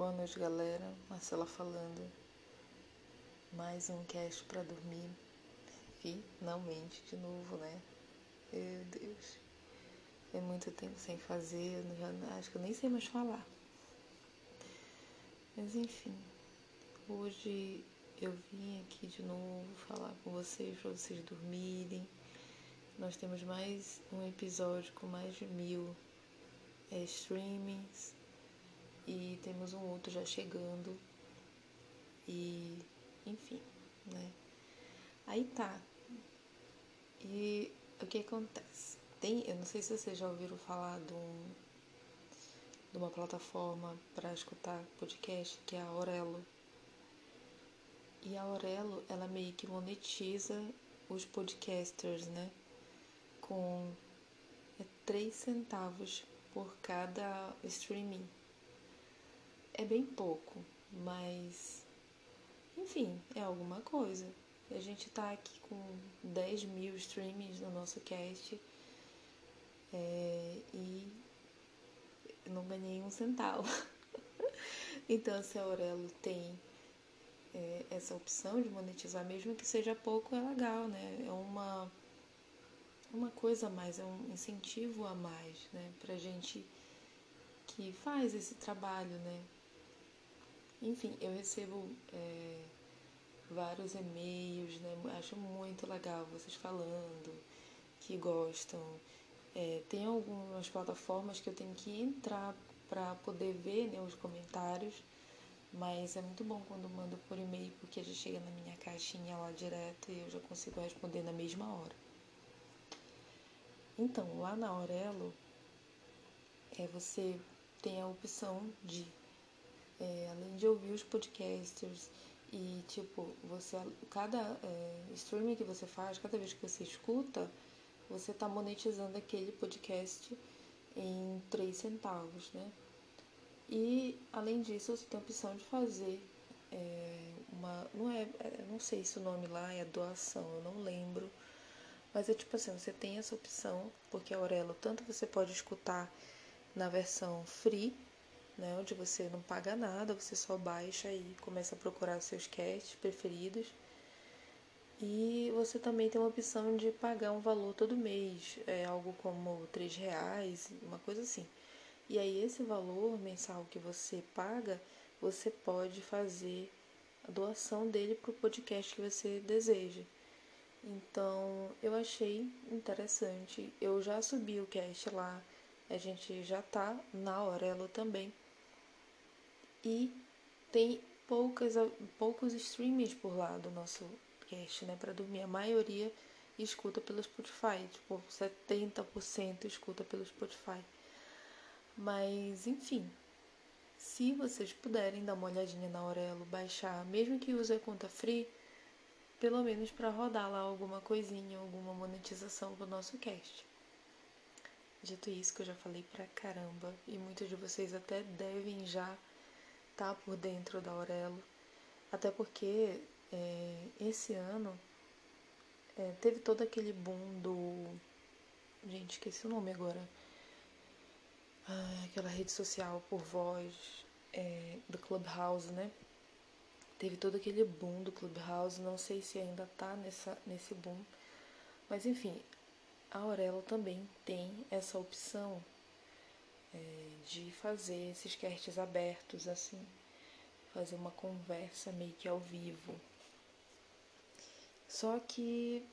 Boa noite, galera. Marcela falando. Mais um cast para dormir. Finalmente, de novo, né? Meu Deus. É muito tempo sem fazer, eu já, acho que eu nem sei mais falar. Mas enfim, hoje eu vim aqui de novo falar com vocês para vocês dormirem. Nós temos mais um episódio com mais de mil é, streamings e temos um outro já chegando. E enfim, né? Aí tá. E o que acontece? Tem, eu não sei se vocês já ouviram falar de, um, de uma plataforma para escutar podcast que é a Aurelo. E a Aurelo, ela meio que monetiza os podcasters, né? Com é, 3 centavos por cada streaming. É bem pouco, mas enfim, é alguma coisa. A gente tá aqui com 10 mil streamings no nosso cast é, e não ganhei um centavo. então, se a Aurelo tem é, essa opção de monetizar, mesmo que seja pouco, é legal, né? É uma, uma coisa a mais, é um incentivo a mais, né? Pra gente que faz esse trabalho, né? Enfim, eu recebo é, vários e-mails, né? Acho muito legal vocês falando que gostam. É, tem algumas plataformas que eu tenho que entrar para poder ver né, os comentários mas é muito bom quando mando por e-mail, porque já chega na minha caixinha lá direto e eu já consigo responder na mesma hora. Então, lá na Aurelo, é, você tem a opção de, é, além de ouvir os podcasters e, tipo, você, cada é, streaming que você faz, cada vez que você escuta, você está monetizando aquele podcast em 3 centavos, né? E além disso, você tem a opção de fazer é, uma. Não é. é não sei se o nome lá é doação, eu não lembro. Mas é tipo assim, você tem essa opção, porque a Aurelo, tanto você pode escutar na versão free, né, onde você não paga nada, você só baixa e começa a procurar seus casts preferidos. E você também tem uma opção de pagar um valor todo mês, é algo como três reais, uma coisa assim. E aí esse valor mensal que você paga, você pode fazer a doação dele para o podcast que você deseja. Então eu achei interessante. Eu já subi o cast lá, a gente já tá na Aurelo também. E tem poucas, poucos streams por lá do nosso cast, né? Para dormir. A maioria escuta pelo Spotify, tipo 70% escuta pelo Spotify. Mas, enfim, se vocês puderem dar uma olhadinha na Aurelo, baixar, mesmo que use a conta free, pelo menos para rodar lá alguma coisinha, alguma monetização pro nosso cast. Dito isso, que eu já falei pra caramba, e muitos de vocês até devem já estar tá por dentro da Aurelo, até porque é, esse ano é, teve todo aquele boom do. Gente, esqueci o nome agora ah, aquela rede social por voz é, do Clubhouse, né? Teve todo aquele boom do Clubhouse, não sei se ainda tá nessa, nesse boom, mas enfim, a Aurelo também tem essa opção é, de fazer esses casts abertos, assim, fazer uma conversa meio que ao vivo. Só que,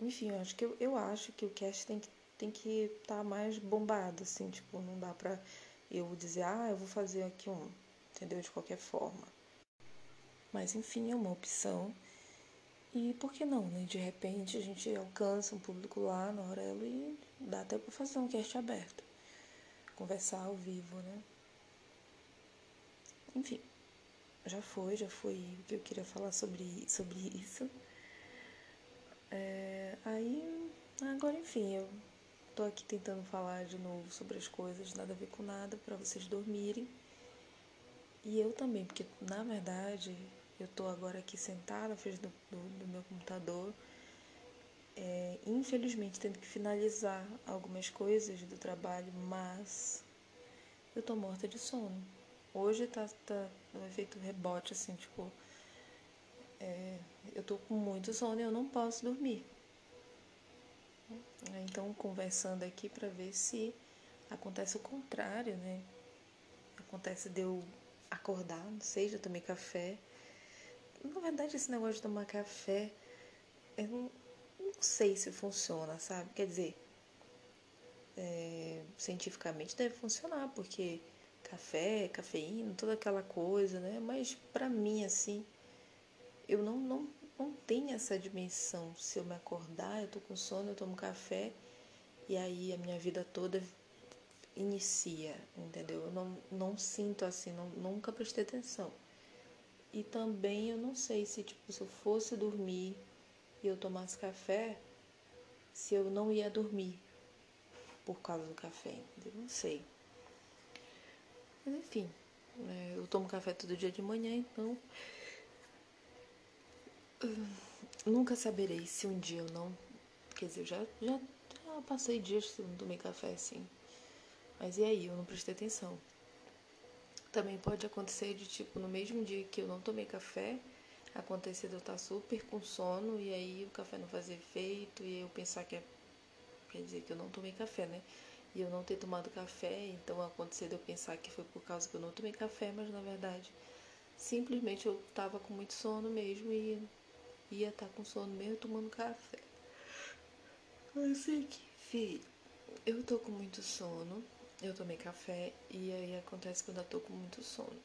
enfim, eu acho que eu, eu acho que o cast tem que tem que estar tá mais bombado, assim, tipo, não dá pra eu dizer, ah, eu vou fazer aqui um, entendeu? De qualquer forma. Mas enfim, é uma opção. E por que não, né? De repente a gente alcança um público lá na Aurelo e dá até pra fazer um cast aberto. Conversar ao vivo, né? Enfim, já foi, já foi o que eu queria falar sobre, sobre isso. É, aí, agora enfim, eu Tô aqui tentando falar de novo sobre as coisas, nada a ver com nada, para vocês dormirem. E eu também, porque na verdade eu tô agora aqui sentada na frente do, do, do meu computador, é, infelizmente tendo que finalizar algumas coisas do trabalho, mas eu tô morta de sono. Hoje tá, tá no efeito rebote, assim, tipo, é, eu tô com muito sono e eu não posso dormir. Então, conversando aqui para ver se acontece o contrário, né? Acontece de eu acordar, não sei, já tomei café. Na verdade, esse negócio de tomar café, eu não, não sei se funciona, sabe? Quer dizer, é, cientificamente deve funcionar, porque café, cafeína, toda aquela coisa, né? Mas para mim, assim, eu não, não, não tenho essa dimensão. Se eu me acordar, eu tô com sono, eu tomo café e aí a minha vida toda inicia, entendeu? Eu não, não sinto assim, não, nunca prestei atenção. E também eu não sei se, tipo, se eu fosse dormir e eu tomasse café, se eu não ia dormir por causa do café, entendeu? Não sei. Mas enfim, é, eu tomo café todo dia de manhã, então. nunca saberei se um dia eu não. Quer dizer, eu já, já, já passei dias que eu não tomei café assim. Mas e aí? Eu não prestei atenção. Também pode acontecer de tipo, no mesmo dia que eu não tomei café, acontecer de eu estar super com sono e aí o café não fazer efeito e eu pensar que é. Quer dizer que eu não tomei café, né? e eu não ter tomado café, então aconteceu de eu pensar que foi por causa que eu não tomei café, mas na verdade simplesmente eu tava com muito sono mesmo e ia estar tá com sono mesmo tomando café. Assim que, filho, eu tô com muito sono, eu tomei café e aí acontece que eu ainda tô com muito sono.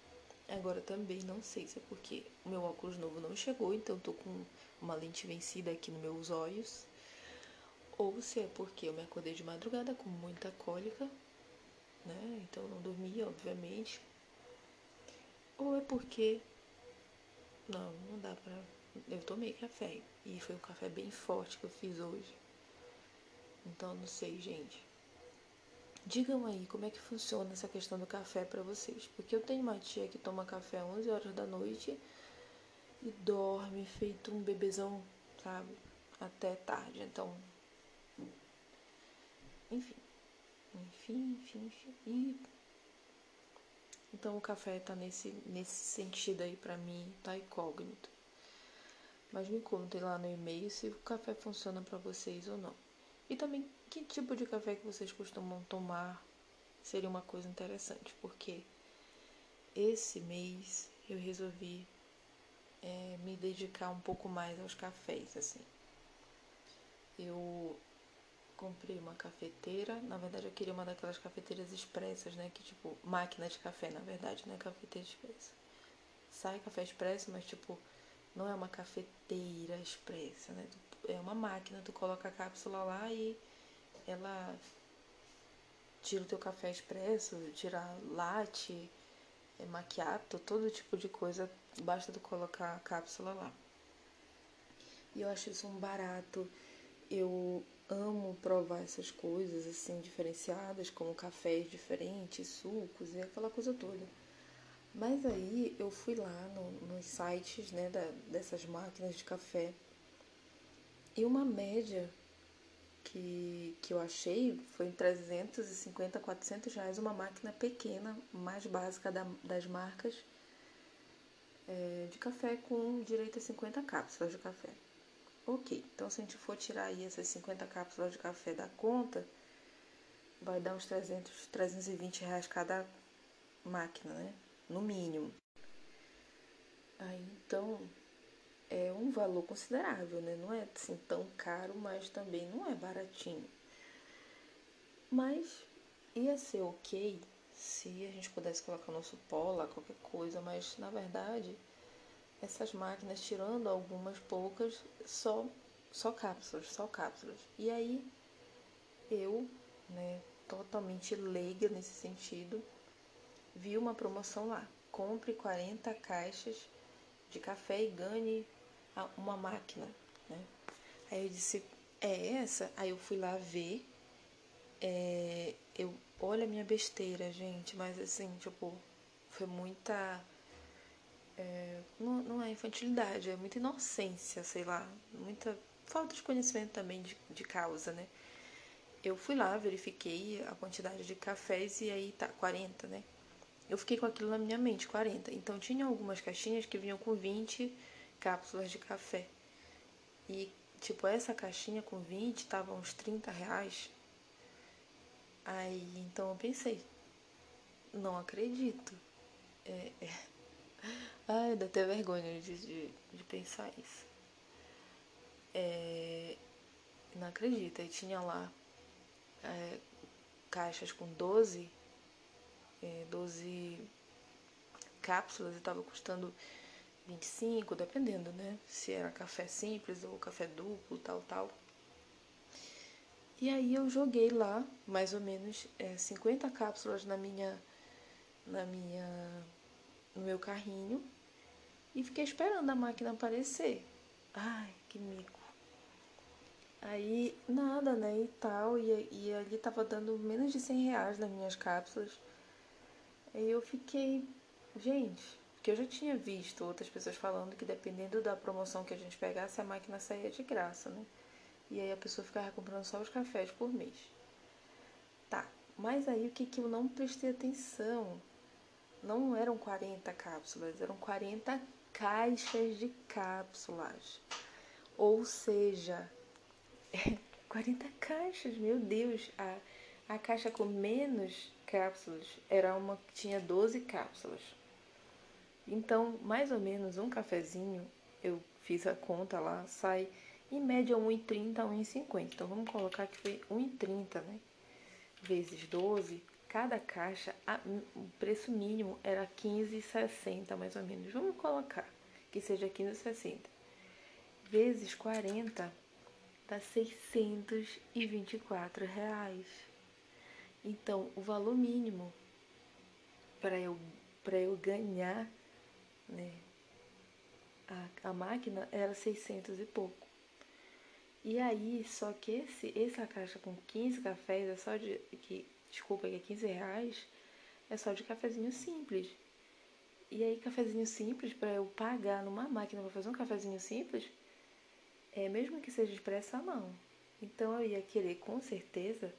Agora também não sei se é porque o meu óculos novo não chegou, então tô com uma lente vencida aqui nos meus olhos ou se é porque eu me acordei de madrugada com muita cólica, né? Então não dormi, obviamente. Ou é porque não, não dá pra. Eu tomei café e foi um café bem forte que eu fiz hoje. Então não sei, gente. Digam aí como é que funciona essa questão do café para vocês, porque eu tenho uma tia que toma café às 11 horas da noite e dorme feito um bebezão, sabe? Até tarde. Então, enfim. Enfim, enfim, enfim. E então o café tá nesse, nesse sentido aí pra mim, tá incógnito. Mas me contem lá no e-mail se o café funciona para vocês ou não. E também que tipo de café que vocês costumam tomar seria uma coisa interessante, porque esse mês eu resolvi é, me dedicar um pouco mais aos cafés, assim. Eu comprei uma cafeteira. Na verdade, eu queria uma daquelas cafeteiras expressas, né? Que tipo, máquina de café, na verdade, né? Cafeteira expressa. Sai café expresso, mas tipo, não é uma cafeteira expressa, né? É uma máquina, tu coloca a cápsula lá e ela tira o teu café expresso, tira latte, é, maquiato, todo tipo de coisa, basta tu colocar a cápsula lá. E eu acho isso um barato. Eu amo provar essas coisas assim diferenciadas, como cafés diferentes, sucos e aquela coisa toda. Mas aí eu fui lá no, nos sites né, da, dessas máquinas de café e uma média que, que eu achei foi em 350, 400 reais uma máquina pequena, mais básica da, das marcas é, de café com direito a 50 cápsulas de café. Ok, então se a gente for tirar aí essas 50 cápsulas de café da conta, vai dar uns 300, 320 reais cada máquina, né? No mínimo. Aí, então, é um valor considerável, né? Não é assim tão caro, mas também não é baratinho. Mas ia ser ok se a gente pudesse colocar nosso pó lá, qualquer coisa, mas na verdade essas máquinas, tirando algumas poucas, só, só cápsulas, só cápsulas. E aí eu, né, totalmente leiga nesse sentido, vi uma promoção lá. Compre 40 caixas de café e ganhe uma máquina, né? Aí eu disse, é essa? Aí eu fui lá ver. É, eu, olha a minha besteira, gente, mas assim, tipo, foi muita é, não, não é infantilidade, é muita inocência, sei lá, muita falta de conhecimento também de, de causa, né? Eu fui lá, verifiquei a quantidade de cafés e aí tá 40, né? eu fiquei com aquilo na minha mente, 40. Então tinha algumas caixinhas que vinham com 20 cápsulas de café. E tipo, essa caixinha com 20 tava uns 30 reais. Aí então eu pensei, não acredito. É, é. Ai, dá até vergonha de, de, de pensar isso. É, não acredito. Aí tinha lá é, caixas com 12 é, 12 cápsulas e tava custando 25, dependendo, né? Se era café simples ou café duplo, tal, tal. E aí eu joguei lá mais ou menos é, 50 cápsulas na minha, na minha, no meu carrinho e fiquei esperando a máquina aparecer. Ai, que mico. Aí nada, né? E tal, e, e ali tava dando menos de 100 reais nas minhas cápsulas. Aí eu fiquei, gente, porque eu já tinha visto outras pessoas falando que dependendo da promoção que a gente pegasse, a máquina saía de graça, né? E aí a pessoa ficava comprando só os cafés por mês. Tá, mas aí o que, que eu não prestei atenção? Não eram 40 cápsulas, eram 40 caixas de cápsulas. Ou seja, 40 caixas, meu Deus, a, a caixa com menos cápsulas era uma que tinha 12 cápsulas. Então, mais ou menos um cafezinho, eu fiz a conta lá, sai em média 1,30 a 1,50. Então vamos colocar que foi 1,30, né? Vezes 12, cada caixa, a, o preço mínimo era 15,60 mais ou menos. Vamos colocar que seja 15,60. Vezes 40 dá 624 reais. Então, o valor mínimo para eu, eu ganhar né, a, a máquina era 600 e pouco. E aí, só que esse, essa caixa com 15 cafés é só de. Que, desculpa, que é 15 reais, é só de cafezinho simples. E aí, cafezinho simples, para eu pagar numa máquina para fazer um cafezinho simples, é mesmo que seja expressa, não. Então eu ia querer com certeza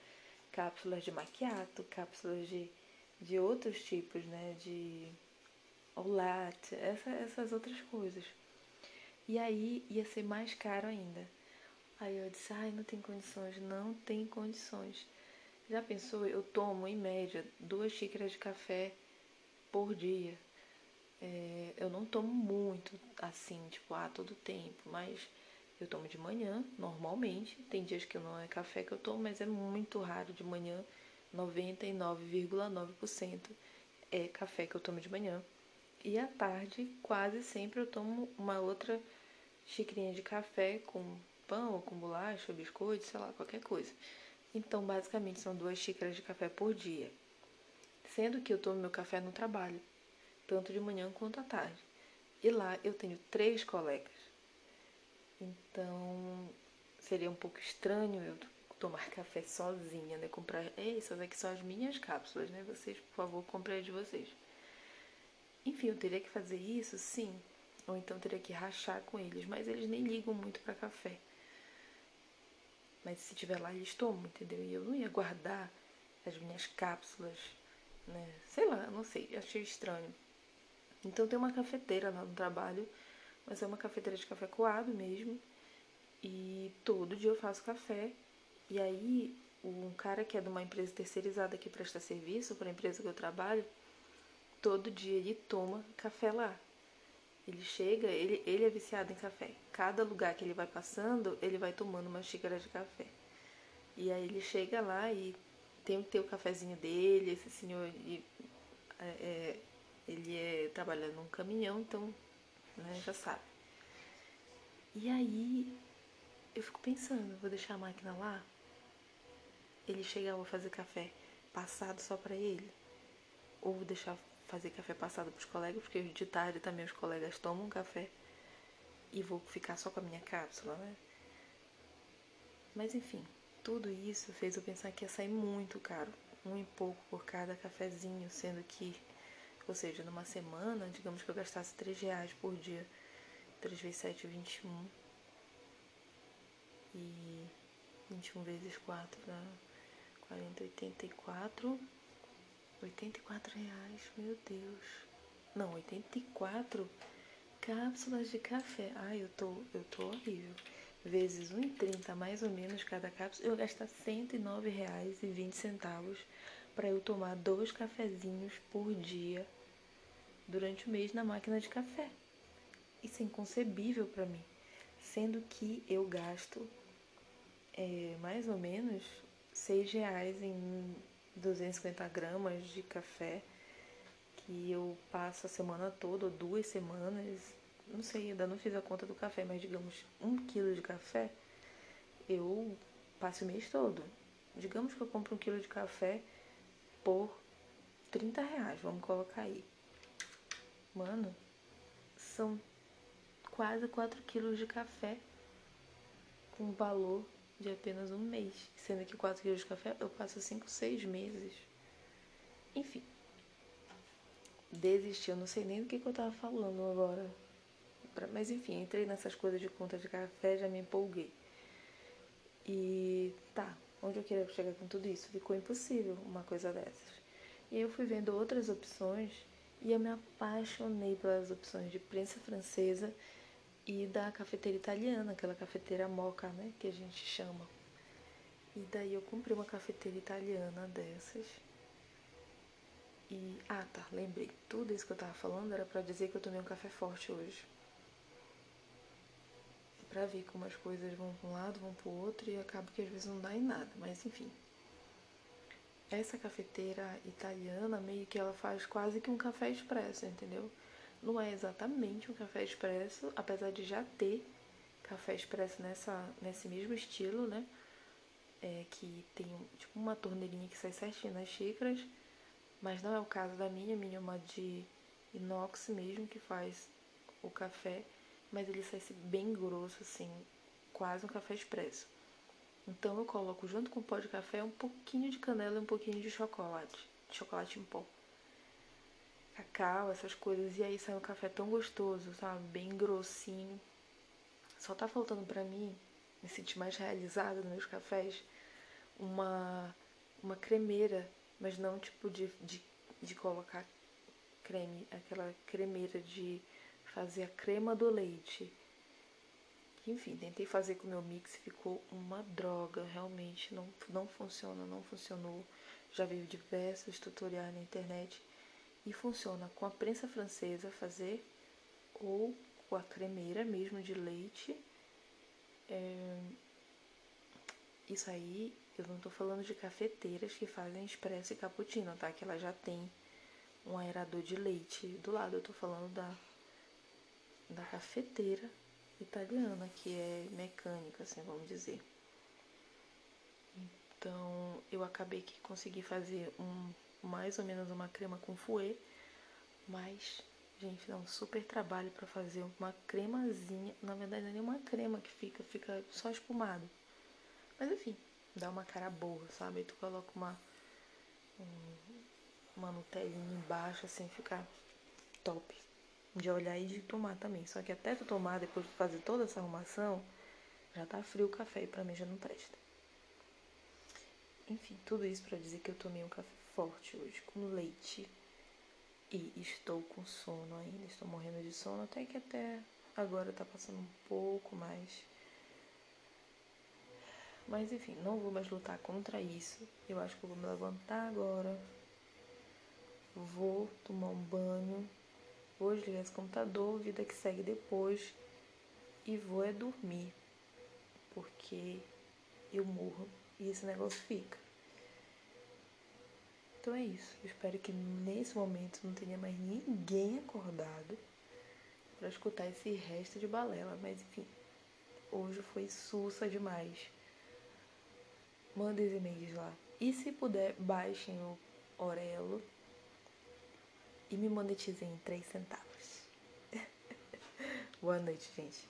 cápsulas de maquiato, cápsulas de, de outros tipos, né? De latte, essa, essas outras coisas. E aí ia ser mais caro ainda. Aí eu disse, ai, não tem condições, não tem condições. Já pensou? Eu tomo, em média, duas xícaras de café por dia. É, eu não tomo muito assim, tipo, ah, todo tempo, mas eu tomo de manhã, normalmente. Tem dias que não é café que eu tomo, mas é muito raro de manhã. 99,9% é café que eu tomo de manhã. E à tarde, quase sempre eu tomo uma outra xicrinha de café com pão, ou com bolacha, ou biscoito, sei lá, qualquer coisa. Então, basicamente, são duas xícaras de café por dia. Sendo que eu tomo meu café no trabalho, tanto de manhã quanto à tarde. E lá eu tenho três colegas. Então, seria um pouco estranho eu tomar café sozinha, né? Comprar. Essas aqui são as minhas cápsulas, né? Vocês, por favor, comprem as de vocês. Enfim, eu teria que fazer isso, sim. Ou então teria que rachar com eles, mas eles nem ligam muito para café. Mas se tiver lá, eles tomam, entendeu? E eu não ia guardar as minhas cápsulas, né? Sei lá, não sei, achei estranho. Então tem uma cafeteira lá no trabalho mas é uma cafeteira de café coado mesmo. E todo dia eu faço café. E aí, um cara que é de uma empresa terceirizada que presta serviço para a empresa que eu trabalho, todo dia ele toma café lá. Ele chega, ele, ele é viciado em café. Cada lugar que ele vai passando, ele vai tomando uma xícara de café. E aí ele chega lá e tem que ter o cafezinho dele. Esse senhor, ele é, é ele é trabalhando num caminhão, então né? Já sabe. E aí eu fico pensando, vou deixar a máquina lá? Ele chegar, vou fazer café passado só para ele? Ou vou deixar fazer café passado pros colegas, porque de tarde também os colegas tomam café e vou ficar só com a minha cápsula, né? Mas enfim, tudo isso fez eu pensar que ia sair muito caro, um e pouco por cada cafezinho, sendo que ou seja, numa semana, digamos que eu gastasse 3 reais por dia. 3 vezes 7, 21. E 21 vezes 4 dá 40, 84. 84 reais, meu Deus. Não, 84 cápsulas de café. Ai, eu tô, eu tô horrível. Vezes 1,30 mais ou menos cada cápsula, eu gastar R$ 109,20 para eu tomar dois cafezinhos por dia durante o mês na máquina de café. Isso é inconcebível para mim, sendo que eu gasto é, mais ou menos seis reais em 250 gramas de café que eu passo a semana toda, ou duas semanas, não sei, ainda não fiz a conta do café, mas digamos um quilo de café, eu passo o mês todo. Digamos que eu compro um quilo de café por 30 reais, vamos colocar aí. Mano, são quase 4 quilos de café com valor de apenas um mês. Sendo que 4 quilos de café eu passo 5, 6 meses. Enfim. Desisti, eu não sei nem do que, que eu tava falando agora. Mas enfim, entrei nessas coisas de conta de café, já me empolguei. E tá, onde eu queria chegar com tudo isso? Ficou impossível uma coisa dessas. E aí eu fui vendo outras opções e eu me apaixonei pelas opções de prensa francesa e da cafeteira italiana, aquela cafeteira moca, né, que a gente chama. E daí eu comprei uma cafeteira italiana dessas. E ah, tá, lembrei. Tudo isso que eu tava falando era para dizer que eu tomei um café forte hoje. Pra ver como as coisas vão para um lado, vão pro outro e acaba que às vezes não dá em nada, mas enfim. Essa cafeteira italiana meio que ela faz quase que um café expresso, entendeu? Não é exatamente um café expresso, apesar de já ter café expresso nessa, nesse mesmo estilo, né? É, que tem tipo uma torneirinha que sai certinho nas xícaras, mas não é o caso da minha, minha é uma de inox mesmo que faz o café, mas ele sai bem grosso assim, quase um café expresso. Então eu coloco junto com o pó de café um pouquinho de canela e um pouquinho de chocolate, chocolate em pó cacau, essas coisas. E aí sai um café tão gostoso, sabe? Bem grossinho. Só tá faltando pra mim, me sentir mais realizada nos meus cafés, uma, uma cremeira, mas não tipo de, de, de colocar creme, aquela cremeira de fazer a crema do leite. Enfim, tentei fazer com o meu mix, ficou uma droga, realmente não, não funciona, não funcionou. Já vi diversos tutoriais na internet e funciona com a prensa francesa fazer ou com a cremeira mesmo de leite. É... Isso aí eu não estou falando de cafeteiras que fazem expresso e cappuccino, tá? Que ela já tem um aerador de leite do lado. Eu estou falando da, da cafeteira italiana, que é mecânica, assim, vamos dizer. Então, eu acabei que consegui fazer um mais ou menos uma crema com fouet, mas, gente, dá um super trabalho para fazer uma cremazinha. Na verdade, não é nem uma crema que fica, fica só espumado. Mas enfim, dá uma cara boa, sabe? Aí tu coloca uma, uma Nutelinha embaixo, assim, fica top. De olhar e de tomar também. Só que até tu tomar, depois de fazer toda essa arrumação, já tá frio o café e pra mim já não presta. Enfim, tudo isso para dizer que eu tomei um café forte hoje, com leite. E estou com sono ainda, estou morrendo de sono, até que até agora tá passando um pouco mais. Mas enfim, não vou mais lutar contra isso. Eu acho que eu vou me levantar agora. Vou tomar um banho. Vou desligar esse computador, vida que segue depois. E vou é dormir. Porque eu morro e esse negócio fica. Então é isso. Eu espero que nesse momento não tenha mais ninguém acordado para escutar esse resto de balela. Mas enfim, hoje foi sussa demais. Mandem os e-mails lá. E se puder, baixem o Orelo e me monetizem em 3 centavos. Boa noite, gente.